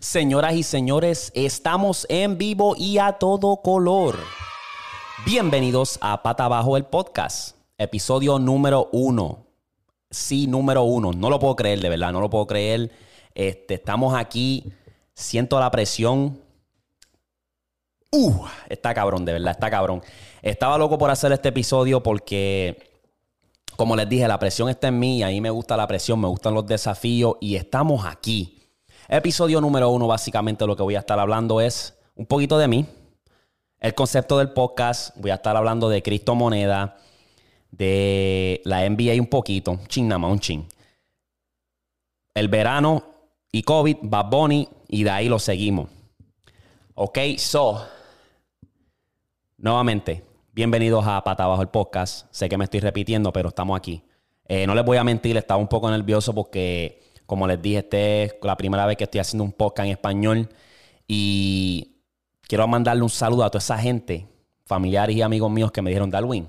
Señoras y señores, estamos en vivo y a todo color. Bienvenidos a Pata Abajo el podcast, episodio número uno. Sí, número uno. No lo puedo creer, de verdad, no lo puedo creer. Este, estamos aquí, siento la presión. Uh, está cabrón, de verdad, está cabrón. Estaba loco por hacer este episodio porque, como les dije, la presión está en mí. A mí me gusta la presión, me gustan los desafíos y estamos aquí. Episodio número uno, básicamente lo que voy a estar hablando es un poquito de mí, el concepto del podcast. Voy a estar hablando de criptomoneda, de la NBA un poquito, ching nada más, un ching. El verano y COVID, Bad Bunny, y de ahí lo seguimos. Ok, so, nuevamente, bienvenidos a Pata Abajo el podcast. Sé que me estoy repitiendo, pero estamos aquí. Eh, no les voy a mentir, estaba un poco nervioso porque, como les dije, esta es la primera vez que estoy haciendo un podcast en español y quiero mandarle un saludo a toda esa gente, familiares y amigos míos que me dijeron, Darwin,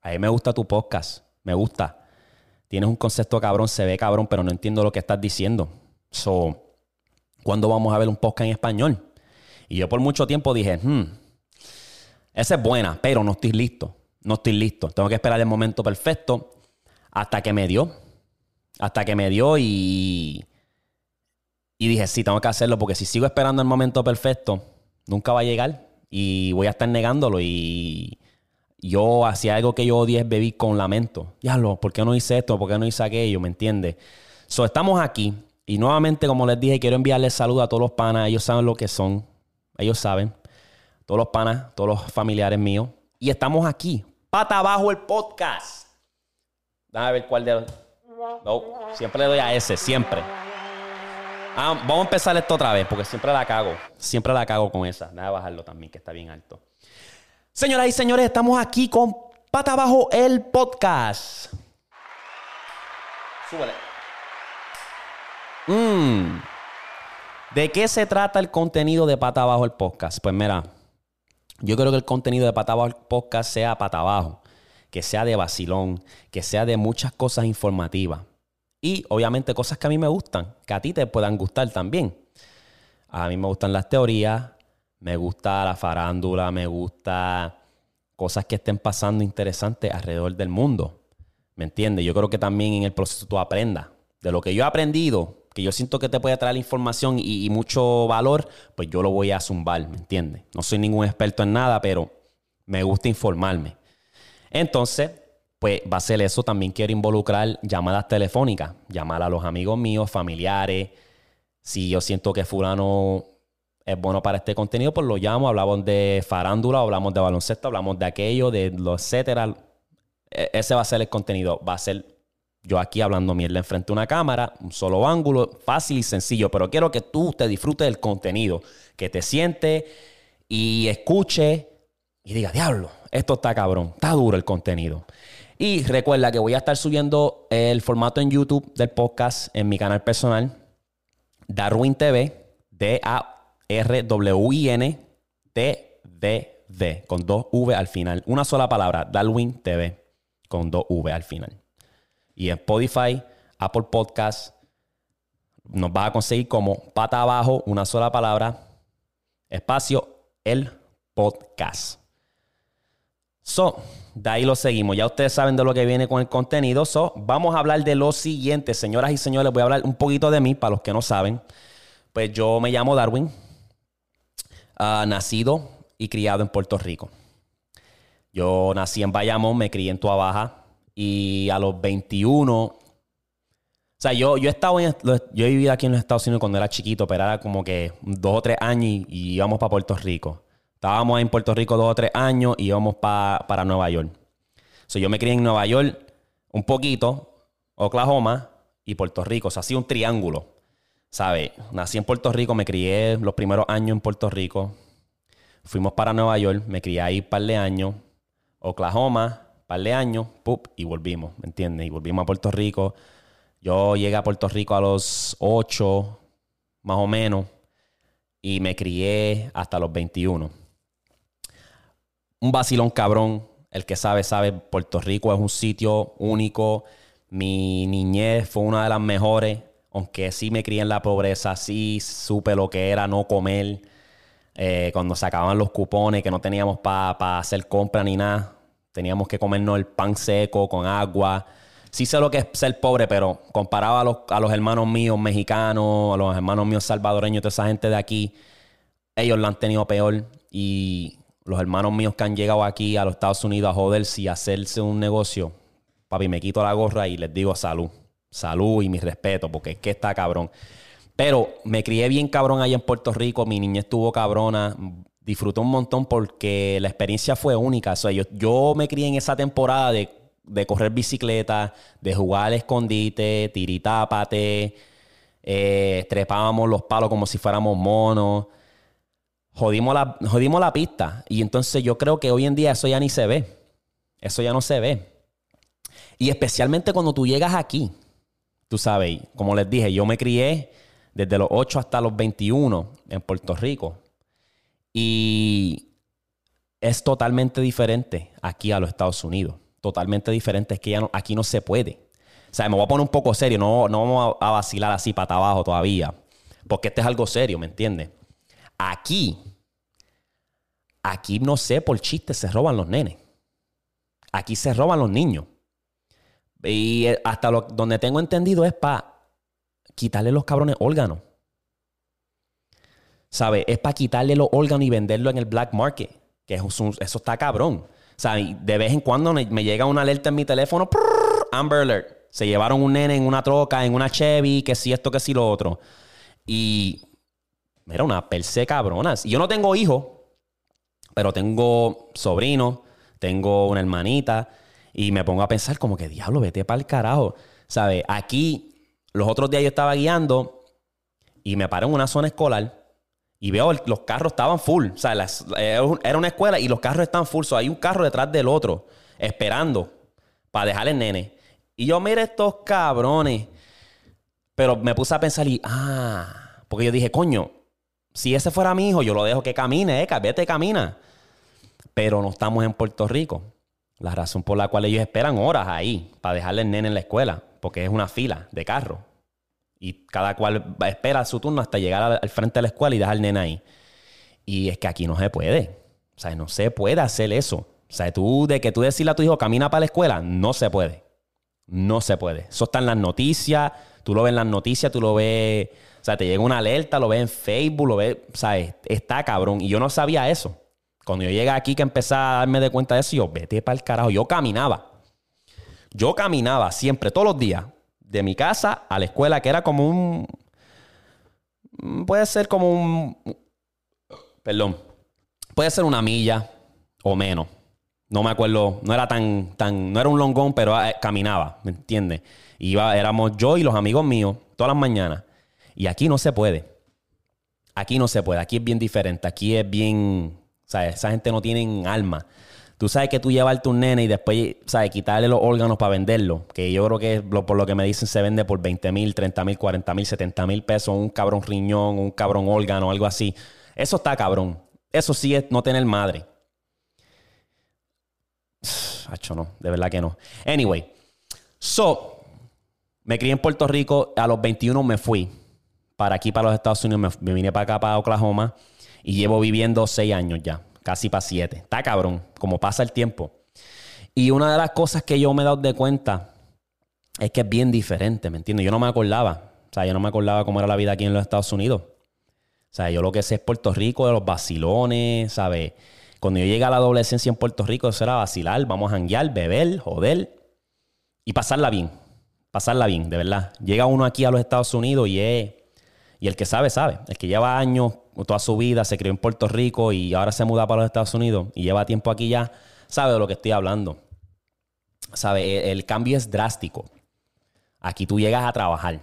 a mí me gusta tu podcast, me gusta. Tienes un concepto cabrón, se ve cabrón, pero no entiendo lo que estás diciendo. So, ¿cuándo vamos a ver un podcast en español? Y yo por mucho tiempo dije, hmm, esa es buena, pero no estoy listo. No estoy listo. Tengo que esperar el momento perfecto hasta que me dio. Hasta que me dio y. Y dije, sí, tengo que hacerlo porque si sigo esperando el momento perfecto, nunca va a llegar y voy a estar negándolo. Y yo hacía algo que yo odié bebí con lamento. Diablo, ¿por qué no hice esto? ¿Por qué no hice aquello? ¿Me entiendes? So, estamos aquí y nuevamente, como les dije, quiero enviarles saludos a todos los panas. Ellos saben lo que son. Ellos saben. Todos los panas, todos los familiares míos. Y estamos aquí. Pata abajo el podcast. Déjame ver cuál de los. No, siempre le doy a ese, siempre. Ah, vamos a empezar esto otra vez, porque siempre la cago. Siempre la cago con esa. Déjame bajarlo también, que está bien alto. Señoras y señores, estamos aquí con Pata abajo el podcast. Súbele. Mm. ¿De qué se trata el contenido de Pata Abajo el podcast? Pues mira, yo creo que el contenido de Pata Abajo el podcast sea pata abajo, que sea de vacilón, que sea de muchas cosas informativas. Y obviamente cosas que a mí me gustan, que a ti te puedan gustar también. A mí me gustan las teorías, me gusta la farándula, me gusta cosas que estén pasando interesantes alrededor del mundo. ¿Me entiendes? Yo creo que también en el proceso tú aprendas. De lo que yo he aprendido, que yo siento que te puede traer información y, y, mucho valor, pues yo lo voy a zumbar, ¿me entiendes? No soy ningún experto en nada, pero me gusta informarme. Entonces, pues va a ser eso. También quiero involucrar llamadas telefónicas, llamar a los amigos míos, familiares. Si yo siento que fulano es bueno para este contenido, pues lo llamo, hablamos de farándula, hablamos de baloncesto, hablamos de aquello, de lo etcétera. E, ese va a ser el contenido, va a ser yo aquí hablando mierda enfrente de una cámara, un solo ángulo, fácil y sencillo, pero quiero que tú te disfrutes del contenido, que te sientes y escuche y diga, diablo, esto está cabrón, está duro el contenido. Y recuerda que voy a estar subiendo el formato en YouTube del podcast en mi canal personal, Darwin TV, D-A-R-W-I-N T-V-D, con dos V al final. Una sola palabra, Darwin TV, con dos V al final. Y en Spotify, Apple Podcast, nos vas a conseguir como pata abajo, una sola palabra, espacio, el podcast. So, de ahí lo seguimos. Ya ustedes saben de lo que viene con el contenido. So, vamos a hablar de lo siguiente. Señoras y señores, voy a hablar un poquito de mí, para los que no saben. Pues yo me llamo Darwin, uh, nacido y criado en Puerto Rico. Yo nací en Bayamón, me crié en Tua Baja, y a los 21, o sea, yo, yo he estado en, yo he vivido aquí en los Estados Unidos cuando era chiquito, pero era como que dos o tres años y, íbamos para Puerto Rico. Estábamos en Puerto Rico dos o tres años y íbamos para Nueva York. So, yo me crié en Nueva York un poquito, Oklahoma y Puerto Rico. O sea, así un triángulo. ¿Sabes? Nací en Puerto Rico, me crié los primeros años en Puerto Rico. Fuimos para Nueva York, me crié ahí un par de años. Oklahoma, un par de años, y volvimos, ¿me entiendes? Y volvimos a Puerto Rico. Yo llegué a Puerto Rico a los 8, más o menos, y me crié hasta los 21. Un vacilón cabrón. El que sabe, sabe, Puerto Rico es un sitio único. Mi niñez fue una de las mejores aunque sí me crié en la pobreza, sí supe lo que era no comer. Eh, cuando se acababan los cupones, que no teníamos para hacer compra ni nada, teníamos que comernos el pan seco con agua. Sí sé lo que es ser pobre, pero comparado a los, a los hermanos míos mexicanos, a los hermanos míos salvadoreños, toda esa gente de aquí, ellos lo han tenido peor. Y los hermanos míos que han llegado aquí a los Estados Unidos a joderse y hacerse un negocio, papi, me quito la gorra y les digo salud salud y mi respeto, porque es que está cabrón. Pero me crié bien cabrón allá en Puerto Rico, mi niña estuvo cabrona, disfruté un montón porque la experiencia fue única. O sea, yo, yo me crié en esa temporada de, correr bicicleta, de jugar al escondite, tiritápate, eh, trepábamos los palos como si fuéramos monos. Jodimos la, jodimos la pista. Y entonces yo creo que hoy en día eso ya ni se ve. Eso ya no se ve. Y especialmente cuando tú llegas aquí tú sabes, como les dije, yo me crié desde los 8 hasta los 21 en Puerto Rico. Y es totalmente diferente aquí a los Estados Unidos. Totalmente diferente. Es que ya aquí no se puede. O sea, me voy a poner un poco serio. No, no vamos a vacilar así para abajo todavía. Porque este es algo serio, ¿me entiendes? Aquí, aquí no sé, por chiste se roban los nenes. Aquí se roban los niños. Y eh, hasta donde tengo entendido es para quitarle los cabrones órganos. ¿Sabes? Es para quitarle los órganos y venderlo en el black market. Que eso, está cabrón. Sea, de vez en cuando me, llega una alerta en mi teléfono. Amber Alert. Se llevaron un nene en una troca, en una Chevy, que si esto, que si lo otro. Y. Mira, una perse cabronas. Y yo no tengo hijos, pero tengo sobrinos, tengo una hermanita. Y me pongo a pensar como que, diablo, vete para el carajo. ¿Sabes? Aquí, los otros días yo estaba guiando y me paré en una zona escolar y veo los carros estaban full. O sea, era una escuela y los carros están full. So, hay un carro detrás del otro esperando para dejar el nene. Y yo mire estos cabrones. Pero me puse a pensar y, ah, porque yo dije, coño, si ese fuera mi hijo, yo lo dejo que camine, eh, vete, camina. Pero no estamos en Puerto Rico. La razón por la cual ellos esperan horas ahí para dejarle el nene en la escuela, porque es una fila de carro. Y cada cual espera su turno hasta llegar al, frente de la escuela y dejar el nene ahí. Y es que aquí no se puede. O sea, no se puede hacer eso. O sea, tú, de que tú decirle a tu hijo, camina para la escuela, no se puede. No se puede. Eso está en las noticias, tú lo ves en las noticias, tú lo ves, o sea, te llega una alerta, lo ves en Facebook, lo ves, sea, está cabrón. Y yo no sabía eso. Cuando yo llegué aquí que empecé a darme de cuenta de eso, yo vete para el carajo. Yo caminaba. Yo caminaba siempre, todos los días, de mi casa a la escuela, que era como un. Puede ser como un. Perdón. Puede ser una milla o menos. No me acuerdo. No era tan. tan no era un longón, pero eh, caminaba. ¿Me entiendes? Iba, éramos yo y los amigos míos todas las mañanas. Y aquí no se puede. Aquí no se puede. Aquí es bien diferente. Aquí es bien sea, esa gente no tiene alma. Tú sabes que tú llevarte un nene y después, ¿sabes? Quitarle los órganos para venderlo. Que yo creo que por lo que me dicen se vende por 20 mil, 30 mil, 40 mil, 70 mil pesos. Un cabrón riñón, un cabrón órgano, algo así. Eso está cabrón. Eso sí es no tener madre. Hacho, no. De verdad que no. Anyway. So, me crié en Puerto Rico. A los 21 me fui para aquí, para los Estados Unidos. Me, vine para acá, para Oklahoma. Y llevo viviendo seis años ya, casi para siete. Está cabrón, como pasa el tiempo. Y una de las cosas que yo me he dado de cuenta es que es bien diferente, ¿me entiendes? Yo no me acordaba. O sea, yo no me acordaba cómo era la vida aquí en los Estados Unidos. O sea, yo lo que sé es Puerto Rico, de los vacilones, ¿sabes? Cuando yo llegué a la adolescencia en Puerto Rico, eso era vacilar, vamos a janguear, beber, joder y pasarla bien. Pasarla bien, de verdad. Llega uno aquí a los Estados Unidos y es y el que sabe, sabe. El que lleva años, toda su vida, se crió en Puerto Rico y ahora se muda para los Estados Unidos y lleva tiempo aquí ya, sabe de lo que estoy hablando. Sabe, el, cambio es drástico. Aquí tú llegas a trabajar.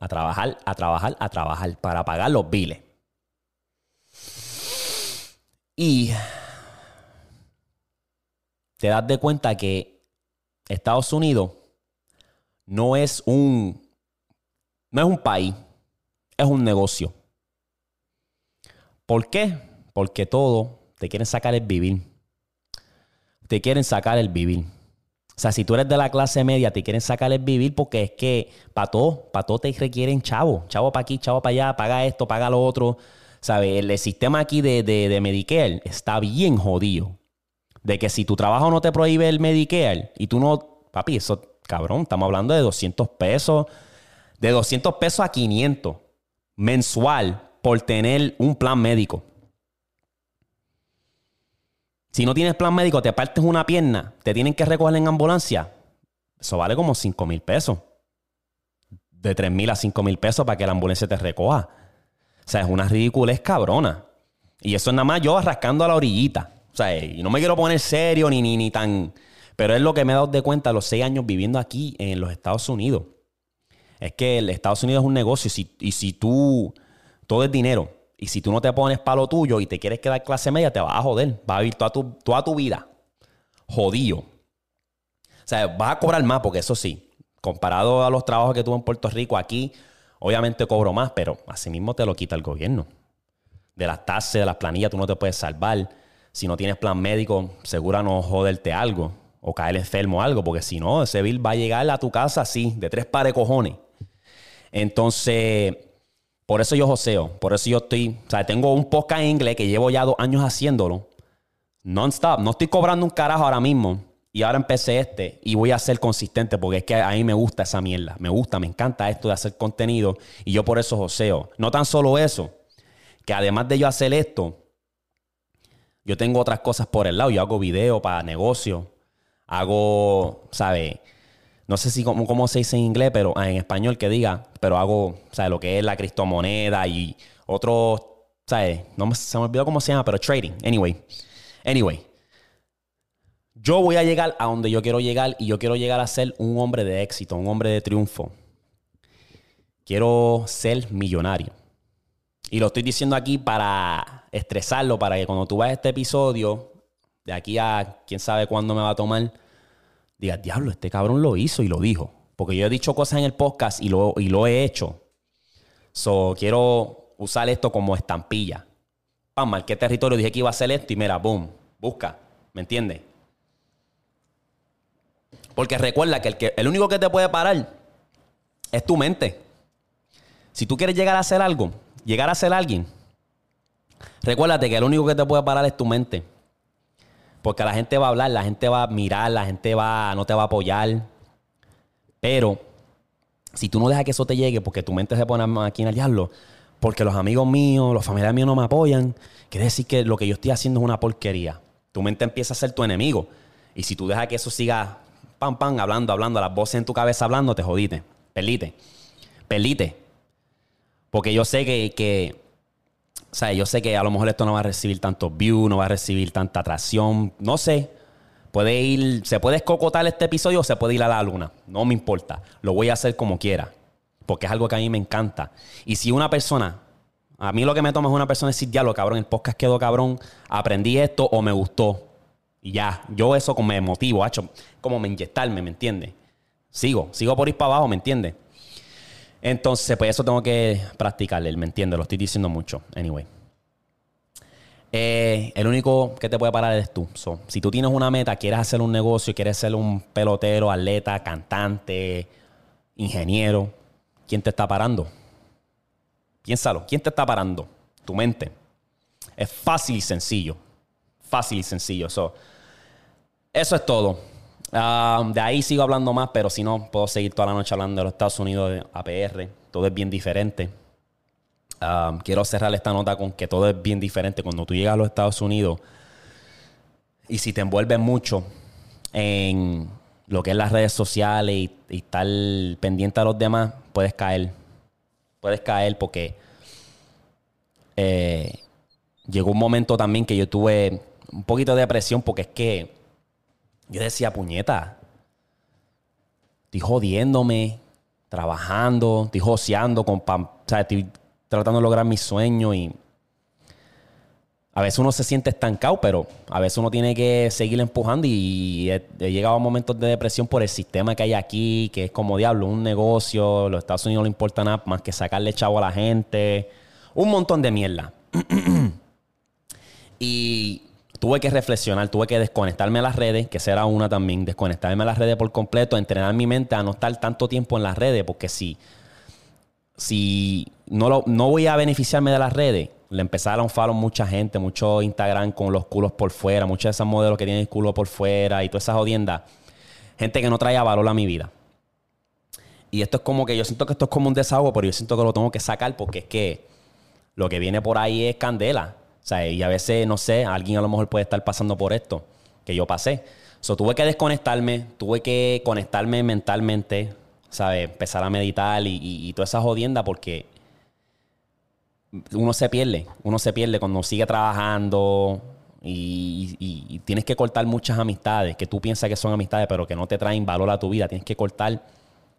A trabajar, a trabajar, a trabajar para pagar los biles. Y te das de cuenta que Estados Unidos no es un no es un país, es un negocio. ¿Por qué? Porque todo te quieren sacar el vivir. Te quieren sacar el vivir. O sea, si tú eres de la clase media, te quieren sacar el vivir porque es que para todo, para todo te requieren chavo. Chavo para aquí, chavo para allá, paga esto, paga lo otro. ¿Sabes? El, sistema aquí de, de, Medicare está bien jodido. De que si tu trabajo no te prohíbe el Medicare y tú no. Papi, eso, cabrón, estamos hablando de 200 pesos. De 200 pesos a 500 mensual por tener un plan médico. Si no tienes plan médico, te partes una pierna, te tienen que recoger en ambulancia. Eso vale como 5 mil pesos. De 3 mil a 5 mil pesos para que la ambulancia te recoja. O sea, es una ridiculez cabrona. Y eso es nada más yo rascando a la orillita. O sea, y no me quiero poner serio ni, ni, ni tan... Pero es lo que me he dado de cuenta los seis años viviendo aquí en los Estados Unidos. Es que el Estados Unidos es un negocio y si, y si tú... Todo es dinero. Y si tú no te pones para lo tuyo y te quieres quedar clase media, te vas a joder. Vas a vivir toda tu, toda tu vida jodido. O sea, vas a cobrar más porque eso sí, comparado a los trabajos que tuve en Puerto Rico, aquí Obviamente cobro más, pero así mismo te lo quita el gobierno. De las tasas, de las planillas, tú no te puedes salvar. Si no tienes plan médico, segura no joderte algo o caer enfermo o algo, porque si no, ese bill va a llegar a tu casa así, de tres pares cojones. Entonces, por eso yo joseo, por eso yo estoy, o sea, tengo un podcast en inglés que llevo ya dos años haciéndolo, non-stop, no estoy cobrando un carajo ahora mismo, y ahora empecé este y voy a ser consistente porque es que a mí me gusta esa mierda. Me gusta, me encanta esto de hacer contenido y yo por eso joseo. No tan solo eso, que además de yo hacer esto, yo tengo otras cosas por el lado. Yo hago video para negocio, hago, ¿sabes? No sé si cómo, cómo, se dice en inglés, pero ah, en español que diga, pero hago, ¿sabes? Lo que es la criptomoneda y otros, ¿sabes? No se me olvidó cómo se llama, pero trading. Anyway, anyway. Yo voy a llegar a donde yo quiero llegar y yo quiero llegar a ser un hombre de éxito, un hombre de triunfo. Quiero ser millonario. Y lo estoy diciendo aquí para estresarlo, para que cuando tú veas este episodio, de aquí a quién sabe cuándo me va a tomar, digas, diablo, este cabrón lo hizo y lo dijo. Porque yo he dicho cosas en el podcast y lo, y lo he hecho. So, quiero usar esto como estampilla. Pam, ¿qué territorio dije que iba a hacer esto? Y mira, boom, busca. ¿Me entiendes? Porque recuerda que el, que el único que te puede parar es tu mente. Si tú quieres llegar a hacer algo, llegar a ser alguien, recuérdate que el único que te puede parar es tu mente. Porque la gente va a hablar, la gente va a mirar, la gente va, no te va a apoyar. Pero si tú no dejas que eso te llegue, porque tu mente se pone aquí en diablo, porque los amigos míos, los familiares míos no me apoyan, quiere decir que lo que yo estoy haciendo es una porquería. Tu mente empieza a ser tu enemigo. Y si tú dejas que eso siga pam, pam, hablando, hablando, las voces en tu cabeza hablando, te jodiste. Perdite. Perdite. Porque yo sé que, que, o sea, yo sé que a lo mejor esto no va a recibir tantos views, no va a recibir tanta atracción, no sé. Puede ir, se puede escocotar este episodio o se puede ir a la luna. No me importa. Lo voy a hacer como quiera. Porque es algo que a mí me encanta. Y si una persona, a mí lo que me toma es una persona decir, ya lo cabrón, el podcast quedó cabrón, aprendí esto o me gustó. Y ya, yo eso como me motivo, hecho como me inyectarme, ¿me entiendes? Sigo, sigo por ir para abajo, ¿me entiendes? Entonces, pues eso tengo que practicarle, ¿me entiendes? Lo estoy diciendo mucho. Anyway. Eh, el único que te puede parar es tú. si tú tienes una meta, quieres hacer un negocio, quieres ser un pelotero, atleta, cantante, ingeniero, ¿quién te está parando? Piénsalo, ¿quién te está parando? Tu mente. Es fácil y sencillo. Fácil y sencillo. So, eso es todo. Ah, de ahí sigo hablando más, pero si no, puedo seguir toda la noche hablando de los Estados Unidos, de APR. Todo es bien diferente. Ah, quiero cerrar esta nota con que todo es bien diferente. Cuando tú llegas a los Estados Unidos y si te envuelves mucho en lo que es las redes sociales y, estar pendiente a los demás, puedes caer. Puedes caer porque eh, llegó un momento también que yo tuve un poquito de depresión porque es que yo decía, puñeta, estoy jodiéndome, trabajando, estoy joseando, con o sea, estoy tratando de lograr mis sueños y a veces uno se siente estancado, pero a veces uno tiene que seguir empujando y he, llegado a momentos de depresión por el sistema que hay aquí, que es como diablo, un negocio, los Estados Unidos no le importa nada más que sacarle chavo a la gente, un montón de mierda. y tuve que reflexionar, tuve que desconectarme a las redes, que será una también, desconectarme a las redes por completo, entrenar mi mente a no estar tanto tiempo en las redes, porque si, si no, lo, no voy a beneficiarme de las redes, le empezaron a follow mucha gente, mucho Instagram con los culos por fuera, muchos de esos modelos que tienen el culo por fuera y todas esas jodiendas. Gente que no traía valor a mi vida. Y esto es como que yo siento que esto es como un desahogo, pero yo siento que lo tengo que sacar porque es que lo que viene por ahí es candela. Sea, y a veces, no sé, alguien a lo mejor puede estar pasando por esto que yo pasé. So, tuve que desconectarme, tuve que conectarme mentalmente, ¿sabes? Empezar a meditar y, y, y toda esa jodienda porque uno se pierde, uno se pierde cuando sigue trabajando y, tienes que cortar muchas amistades que tú piensas que son amistades, pero que no te traen valor a tu vida. Tienes que cortar,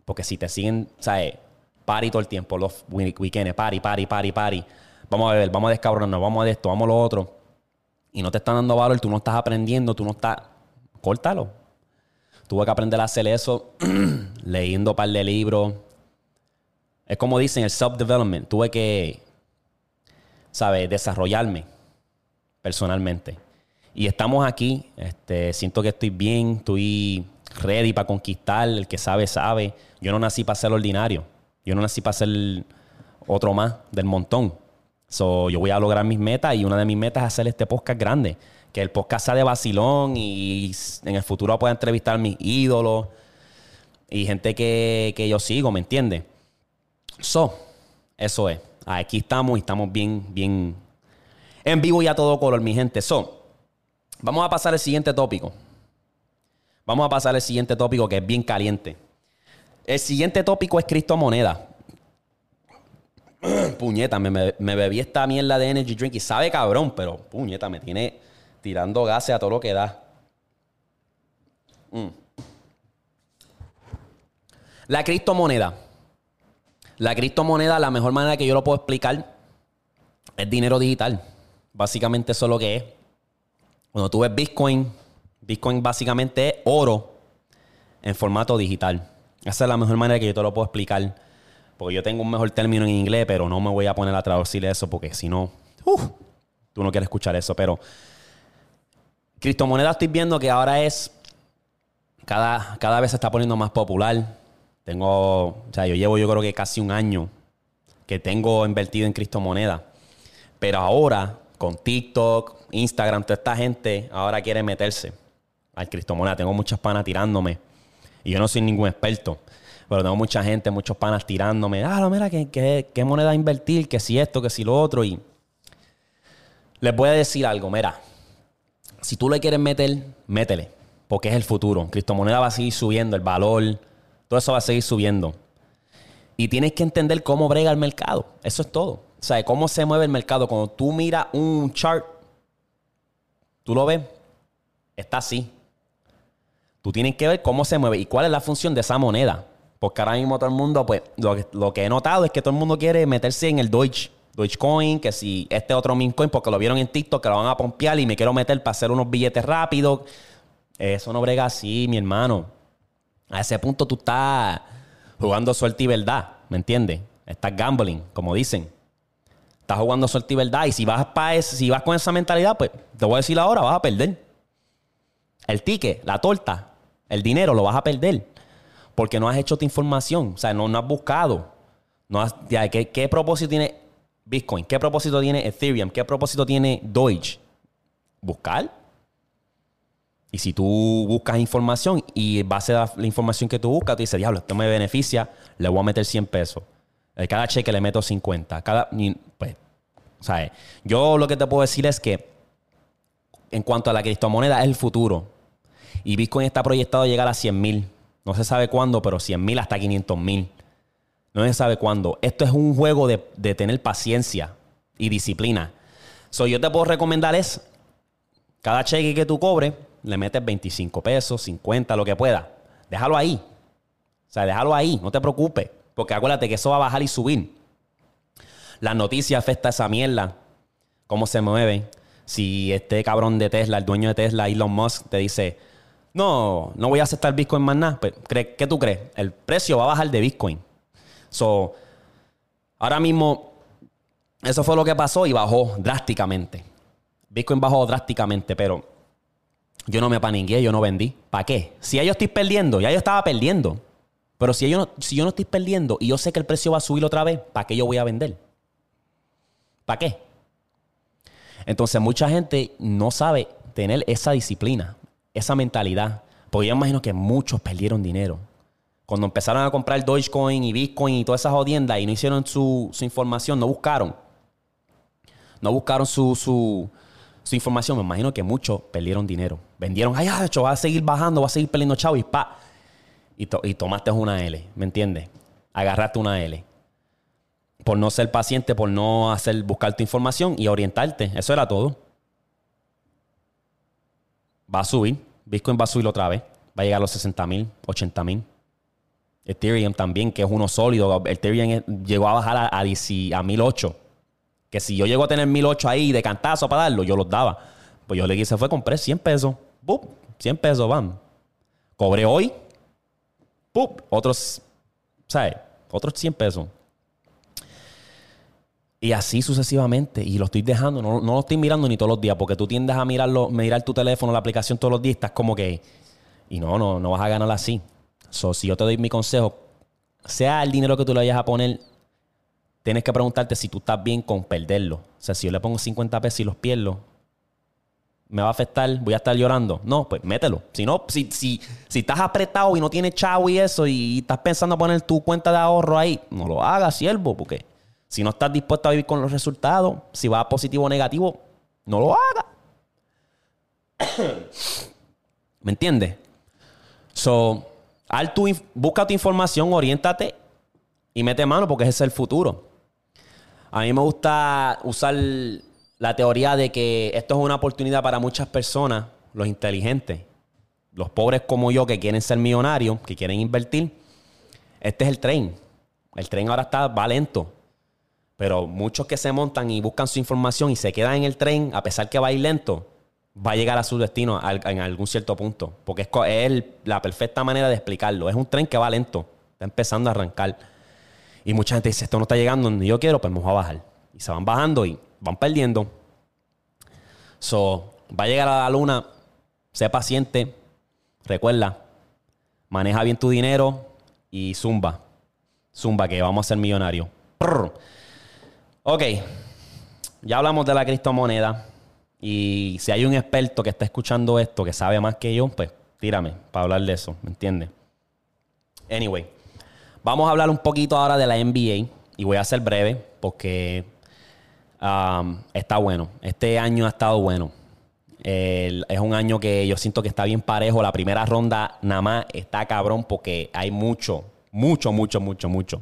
porque si te siguen, ¿sabes? Party todo el tiempo, los weekends, party, party, party, party. Vamos a beber, vamos a descabronarnos, vamos a esto, vamos a lo otro. Y no te están dando valor, tú no estás aprendiendo, tú no estás. Córtalo. Tuve que aprender a hacer eso leyendo un par de libros. Es como dicen, el self-development. Tuve que ¿sabes? Desarrollarme personalmente. Y estamos aquí, este, siento que estoy bien, estoy ready para conquistar, el que sabe, sabe. Yo no nací para ser ordinario, yo no nací para ser otro más del montón. So, yo voy a lograr mis metas y una de mis metas es hacer este podcast grande. Que el podcast sea de vacilón y en el futuro pueda entrevistar a mis ídolos y gente que, que yo sigo, ¿me entiendes? So, eso es. Aquí estamos y estamos bien, bien en vivo y a todo color, mi gente. So, vamos a pasar al siguiente tópico. Vamos a pasar al siguiente tópico que es bien caliente. El siguiente tópico es Moneda. puñeta, me, bebí esta mierda de energy drink y sabe cabrón, pero puñeta, me tiene tirando gases a todo lo que da. Mm. La criptomoneda. La criptomoneda, la mejor manera que yo lo puedo explicar es dinero digital. Básicamente eso es lo que es. Cuando tú ves Bitcoin, Bitcoin básicamente es oro en formato digital. Esa es la mejor manera que yo te lo puedo explicar. Porque yo tengo un mejor término en inglés, pero no me voy a poner a traducir eso porque si no, tú no quieres escuchar eso. Pero criptomoneda estoy viendo que ahora es, cada, cada vez se está poniendo más popular. Tengo, o sea, yo llevo yo creo que casi un año que tengo invertido en criptomonedas. Pero ahora, con TikTok, Instagram, toda esta gente ahora quiere meterse al criptomoneda. Tengo muchas panas tirándome. Y yo no soy ningún experto. Pero tengo mucha gente, muchos panas tirándome. Ah, mira, ¿qué, qué, qué moneda invertir? Que si esto, que si lo otro. Y les voy a decir algo. Mira, si tú le quieres meter, métele. Porque es el futuro. Criptomoneda va a seguir subiendo el valor todo eso va a seguir subiendo. Y tienes que entender cómo brega el mercado. Eso es todo. O sea, cómo se mueve el mercado. Cuando tú miras un chart, tú lo ves, está así. Tú tienes que ver cómo se mueve y cuál es la función de esa moneda. Porque ahora mismo todo el mundo, pues, lo que, he notado es que todo el mundo quiere meterse en el Deutsche. Coin, que si este otro meme coin, porque lo vieron en TikTok, que lo van a pompear y me quiero meter para hacer unos billetes rápidos. Eso no brega así, mi hermano. A ese punto tú estás jugando suerte y verdad, ¿me entiendes? Estás gambling, como dicen. Estás jugando suerte y verdad. Y si vas, para si vas con esa mentalidad, pues te voy a decir ahora, vas a perder. El ticket, la torta, el dinero lo vas a perder. Porque no has hecho tu información. O sea, no, has buscado. No has, ¿qué, ¿Qué propósito tiene Bitcoin? ¿Qué propósito tiene Ethereum? ¿Qué propósito tiene Deutsche? Buscar y si tú buscas información y base la información que tú buscas, tú dices, diablo, esto me beneficia, le voy a meter 100 pesos. Cada cheque le meto 50. Cada, pues, ¿sabes? Yo lo que te puedo decir es que en cuanto a la criptomoneda es el futuro. Y Bitcoin está proyectado a llegar a 100 mil. No se sabe cuándo, pero 100 mil hasta 500 mil. No se sabe cuándo. Esto es un juego de, tener paciencia y disciplina. So, yo te puedo recomendar es cada cheque que tú cobres, le metes 25 pesos, 50, lo que pueda. Déjalo ahí. O sea, déjalo ahí, no te preocupes. Porque acuérdate que eso va a bajar y subir. Las noticias afecta esa mierda. Cómo se mueve. Si este cabrón de Tesla, el dueño de Tesla, Elon Musk, te dice, no, no voy a aceptar Bitcoin más nada. ¿Qué tú crees? El precio va a bajar de Bitcoin. So, ahora mismo, eso fue lo que pasó y bajó drásticamente. Bitcoin bajó drásticamente, pero yo no me paniqué, yo no vendí. ¿Para qué? Si yo estoy perdiendo, ya yo estaba perdiendo. Pero si yo, no, si yo no estoy perdiendo y yo sé que el precio va a subir otra vez, ¿para qué yo voy a vender? ¿Para qué? Entonces mucha gente no sabe tener esa disciplina, esa mentalidad. Porque yo imagino que muchos perdieron dinero. Cuando empezaron a comprar Dogecoin y Bitcoin y todas esas jodiendas y no hicieron su, información, no buscaron. No buscaron su, su, información. Me imagino que muchos perdieron dinero. Vendieron, ay, hecho, va a seguir bajando, va a seguir perdiendo chavo y pa. Y, y tomaste una L, ¿me entiendes? Agarraste una L por no ser paciente, por no hacer, buscar tu información y orientarte. Eso era todo. Va a subir. Bitcoin va a subir otra vez. Va a llegar a los 60 mil, 80 mil. Ethereum también, que es uno sólido. Ethereum llegó a bajar a, a, a 1008. Que si yo llego a tener 1008 ahí de cantazo para darlo, yo los daba. Pues yo le dije, fue, compré 100 pesos. ¡Pup! 100 pesos, van. Cobré hoy. ¡Pup! Otros, ¿sabes? Otros 100 pesos. Y así sucesivamente. Y lo estoy dejando, no, lo estoy mirando ni todos los días, porque tú tiendes a mirarlo, mirar tu teléfono, la aplicación todos los días, estás como que. Y no, no, no vas a ganar así. So, si yo te doy mi consejo, sea el dinero que tú le vayas a poner, tienes que preguntarte si tú estás bien con perderlo. O sea, si yo le pongo 50 pesos y los pierdo, ¿me va a afectar? ¿Voy a estar llorando? No, pues mételo. Si no, si, si, si estás apretado y no tienes chavo y eso, y estás pensando poner tu cuenta de ahorro ahí, no lo hagas, siervo, porque si no estás dispuesto a vivir con los resultados, si va positivo o negativo, no lo hagas. ¿Me entiendes? So, busca tu información, oriéntate y mete mano porque ese es el futuro. A mí me gusta usar la teoría de que esto es una oportunidad para muchas personas, los inteligentes, los pobres como yo que quieren ser millonarios, que quieren invertir. Este es el tren. El tren ahora está, va lento. Pero muchos que se montan y buscan su información y se quedan en el tren, a pesar que va a ir lento, va a llegar a su destino en algún cierto punto. Porque es, la perfecta manera de explicarlo. Es un tren que va lento, está empezando a arrancar. Y mucha gente dice, esto no está llegando donde yo quiero, pues vamos a bajar. Y se van bajando y van perdiendo. So, va a llegar a la luna, sé paciente, recuerda, maneja bien tu dinero y zumba. Zumba, que vamos a ser millonarios. Ok, ya hablamos de la criptomoneda. Y si hay un experto que está escuchando esto, que sabe más que yo, pues tírame para hablar de eso, ¿me entiendes? Anyway, vamos a hablar un poquito ahora de la NBA. Y voy a ser breve porque um, está bueno. Este año ha estado bueno. es un año que yo siento que está bien parejo. La primera ronda nada más está cabrón porque hay mucho, mucho, mucho, mucho, mucho.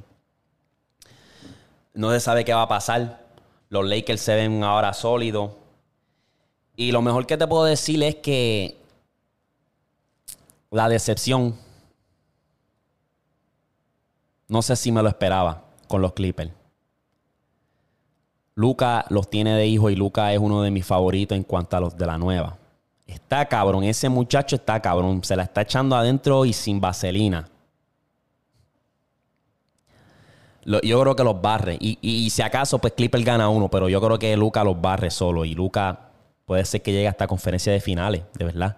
No se sabe qué va a pasar. Los Lakers se ven ahora sólidos. Y lo mejor que te puedo decir es que la decepción, no sé si me lo esperaba con los Clippers. Luca los tiene de hijo y Luca es uno de mis favoritos en cuanto a los de la nueva. Está cabrón, ese muchacho está cabrón, se la está echando adentro y sin vaselina yo creo que los barre. Y, si acaso, pues Clipper gana uno, pero yo creo que Luca los barre solo. Y Luca puede ser que llegue hasta conferencia de finales, de verdad.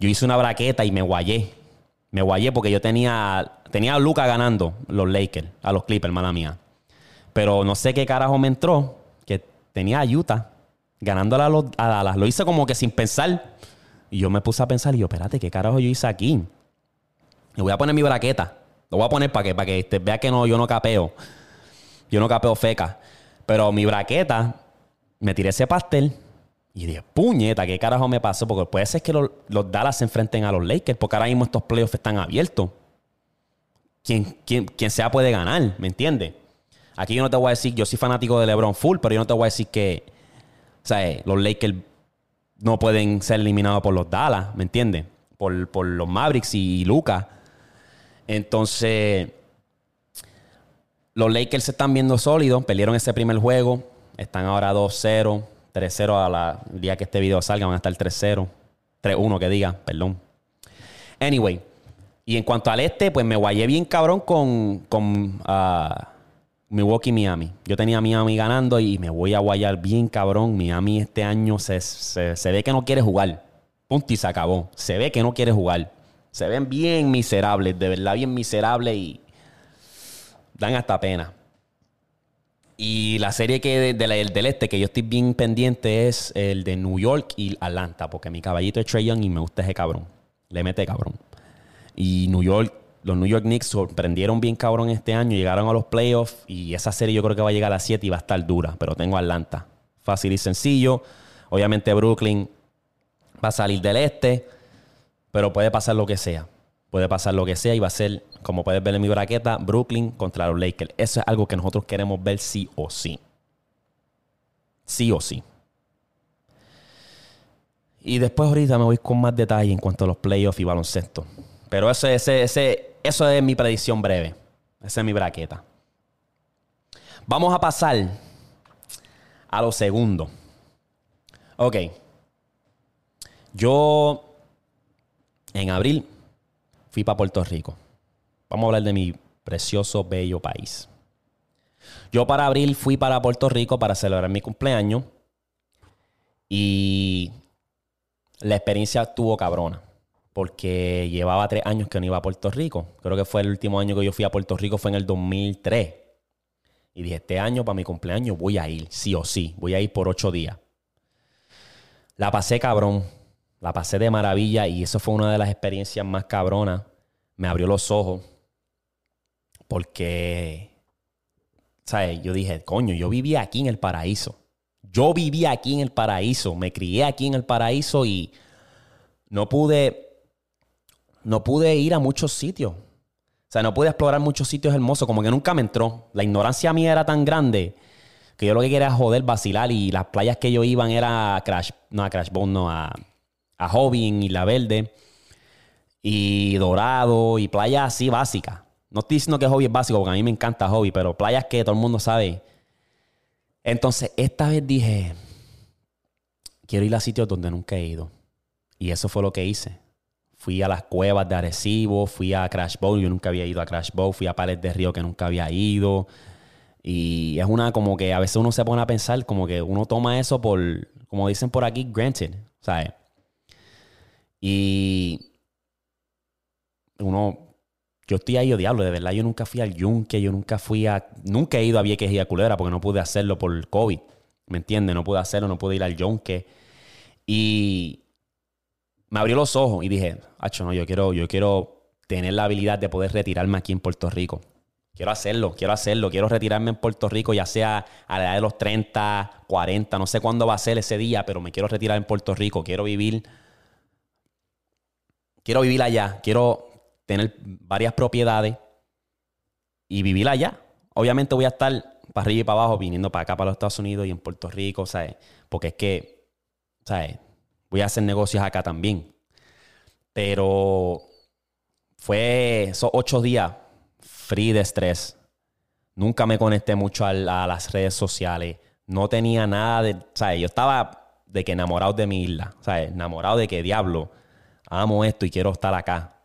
Yo hice una braqueta y me guayé. Me guayé porque yo tenía, tenía a Luca ganando los Lakers, a los Clippers, mala mía. Pero no sé qué carajo me entró, que tenía a Utah ganándole a, a Dallas. Lo hice como que sin pensar. Y yo me puse a pensar y yo, espérate, ¿qué carajo yo hice aquí? Le voy a poner mi braqueta. Lo voy a poner para que, para que te vea que no, yo no capeo. Yo no capeo feca. Pero mi braqueta, me tiré ese pastel y dije, puñeta, ¿qué carajo me pasó? Porque puede ser que los, Dallas se enfrenten a los Lakers, porque ahora mismo estos playoffs están abiertos. Quien, quien, sea puede ganar, ¿me entiendes? Aquí yo no te voy a decir, yo soy fanático de LeBron Full, pero yo no te voy a decir que, o sea, los Lakers no pueden ser eliminados por los Dallas, ¿me entiendes? Por, por los Mavericks y Lucas. Entonces, los Lakers se están viendo sólidos. Perdieron ese primer juego. Están ahora 2-0. 3-0 al día que este video salga. Van a estar 3-0. 3-1 que diga, perdón. Anyway. Y en cuanto al este, pues me guayé bien cabrón con, con ah, Milwaukee Miami. Yo tenía a Miami ganando y me voy a guayar bien cabrón. Miami este año se, se ve que no quiere jugar. Punto y se acabó. Se ve que no quiere jugar. Se ven bien miserables, de verdad bien miserables y dan hasta pena. Y la serie que del este que yo estoy bien pendiente es el de New York y Atlanta, porque mi caballito es Trey Young y me gusta ese cabrón. Le mete cabrón. Y New York, los New York Knicks sorprendieron bien cabrón este año, llegaron a los playoffs y esa serie yo creo que va a llegar a las 7 y va a estar dura, pero tengo Atlanta. Fácil y sencillo. Obviamente Brooklyn va a salir del este, pero puede pasar lo que sea. Puede pasar lo que sea y va a ser, como puedes ver en mi braqueta, Brooklyn contra los Lakers. Eso es algo que nosotros queremos ver sí o sí. Sí o sí. Y después ahorita me voy con más detalle en cuanto a los playoffs y baloncesto. Pero ese, ese, ese, eso es mi predicción breve. Esa es mi braqueta. Vamos a pasar a lo segundo. Ok. Yo en abril fui para Puerto Rico. Vamos a hablar de mi precioso, bello país. Yo para abril fui para Puerto Rico para celebrar mi cumpleaños y la experiencia estuvo cabrona porque llevaba tres años que no iba a Puerto Rico. Creo que fue el último año que yo fui a Puerto Rico, fue en el 2003. Y dije, este año para mi cumpleaños voy a ir, sí o sí, voy a ir por ocho días. La pasé cabrón. La pasé de maravilla y eso fue una de las experiencias más cabronas. Me abrió los ojos porque, ¿sabes? Yo dije, coño, yo vivía aquí en el paraíso. Yo vivía aquí en el paraíso, me crié aquí en el paraíso y no pude, no pude ir a muchos sitios. O sea, no pude explorar muchos sitios hermosos, como que nunca me entró. La ignorancia mía era tan grande que yo lo que quería era joder, vacilar y las playas que yo iban era a Crash, no a Crash Bowl, no a a Hobby en Isla Verde y Dorado y playas así básicas. No estoy diciendo que Hobby es básico porque a mí me encanta Hobby, pero playas que todo el mundo sabe. Entonces, esta vez dije, quiero ir a sitios donde nunca he ido. Y eso fue lo que hice. Fui a las cuevas de Arecibo, fui a Crash Bowl, yo nunca había ido a Crash Bowl, fui a Pares de Río que nunca había ido. Y es una como que a veces uno se pone a pensar, como que uno toma eso por, como dicen por aquí, granted. ¿Sabes? Y uno, yo estoy ahí, oh, de verdad, yo nunca fui al Yunque, yo nunca fui a, nunca he ido a Vieques y a Culebra porque no pude hacerlo por COVID, ¿me entiendes? No pude hacerlo, no pude ir al Yunque. Y me abrió los ojos y dije, hacho, no, yo quiero, yo quiero tener la habilidad de poder retirarme aquí en Puerto Rico. Quiero hacerlo, quiero hacerlo, quiero retirarme en Puerto Rico, ya sea a la edad de los 30, 40, no sé cuándo va a ser ese día, pero me quiero retirar en Puerto Rico, quiero vivir quiero vivir allá, quiero tener varias propiedades y vivir allá. Obviamente voy a estar para arriba y para abajo, viniendo para acá, para los Estados Unidos y en Puerto Rico, ¿sabes? Porque es que, ¿sabes? Voy a hacer negocios acá también. Pero fue esos ocho días free de estrés. Nunca me conecté mucho a, las redes sociales. No tenía nada de, ¿sabes? Yo estaba de que enamorado de mi isla, ¿sabes? Enamorado de que diablo amo esto y quiero estar acá.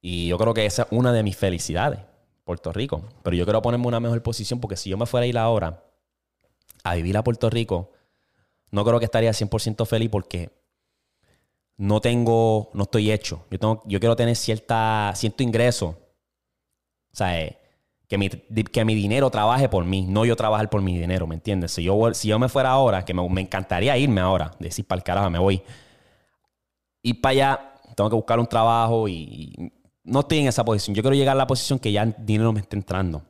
Y yo creo que esa es una de mis felicidades, Puerto Rico. Pero yo quiero ponerme una mejor posición porque si yo me fuera a ir ahora a vivir a Puerto Rico, no creo que estaría 100% feliz porque no tengo, no estoy hecho. Yo, tengo, yo quiero tener cierta, cierto ingreso. O sea, eh, que mi, que mi dinero trabaje por mí, no yo trabajar por mi dinero, ¿me entiendes? Si yo, si yo me fuera ahora, que me, me encantaría irme ahora, decir para el carajo, me voy ir para allá, tengo que buscar un trabajo y, no estoy en esa posición. Yo quiero llegar a la posición que ya el dinero me esté entrando.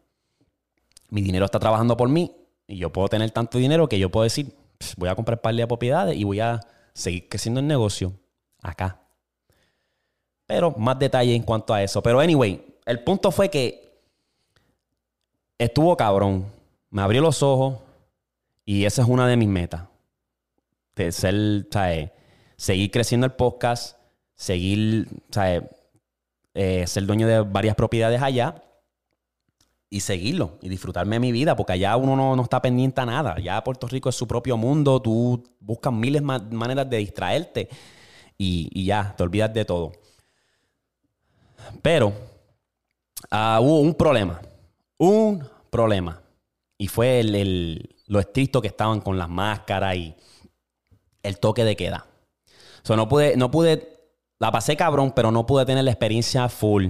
Mi dinero está trabajando por mí y yo puedo tener tanto dinero que yo puedo decir, voy a comprar par de propiedades y voy a seguir creciendo el negocio acá. Pero más detalle en cuanto a eso. Pero anyway, el punto fue que estuvo cabrón. Me abrió los ojos y esa es una de mis metas. De ser, ¿sabes? Seguir creciendo el podcast, seguir, ¿sabes? Eh, ser dueño de varias propiedades allá y seguirlo y disfrutarme mi vida, porque allá uno no, está pendiente a nada. Ya Puerto Rico es su propio mundo, tú buscas miles de maneras de distraerte y, ya, te olvidas de todo. Pero ah, hubo un problema, un problema. Y fue el, lo estricto que estaban con las máscaras y el toque de queda. O no pude, no pude, la pasé cabrón, pero no pude tener la experiencia full.